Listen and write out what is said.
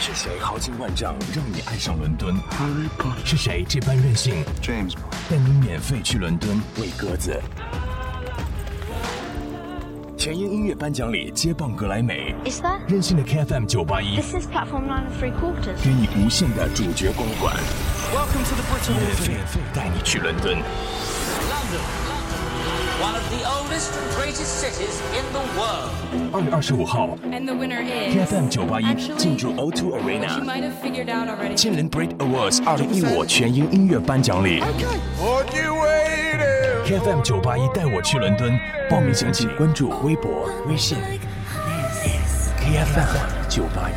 是谁豪情万丈让你爱上伦敦？是谁？这般任性，James，带你免费去伦敦喂鸽子？全英音乐颁奖礼接棒格莱美，任性的 KFM 九八一，给你无限的主角光环。Welcome to the British 免费带你去伦敦。One of the oldest and greatest cities in the world。二月二十五号，KFM 九八一进驻 O2 Arena，千人 Brit Awards 二零一五全英音乐颁奖礼。KFM 九八一带我去伦敦，报名详情关注微博、微信。KFM 九八一。